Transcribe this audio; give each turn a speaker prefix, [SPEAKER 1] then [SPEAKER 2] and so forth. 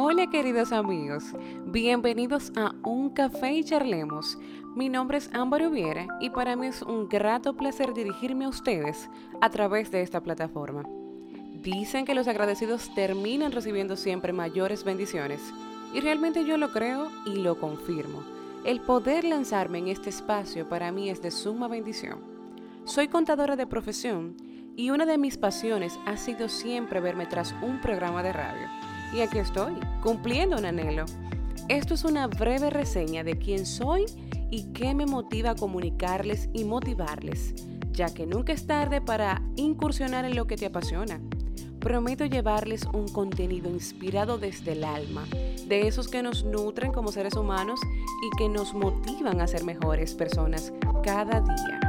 [SPEAKER 1] Hola queridos amigos, bienvenidos a Un Café y Charlemos. Mi nombre es Ámbar Ubiera y para mí es un grato placer dirigirme a ustedes a través de esta plataforma. Dicen que los agradecidos terminan recibiendo siempre mayores bendiciones y realmente yo lo creo y lo confirmo. El poder lanzarme en este espacio para mí es de suma bendición. Soy contadora de profesión y una de mis pasiones ha sido siempre verme tras un programa de radio y aquí estoy, cumpliendo un anhelo. Esto es una breve reseña de quién soy y qué me motiva a comunicarles y motivarles, ya que nunca es tarde para incursionar en lo que te apasiona. Prometo llevarles un contenido inspirado desde el alma, de esos que nos nutren como seres humanos y que nos motivan a ser mejores personas cada día.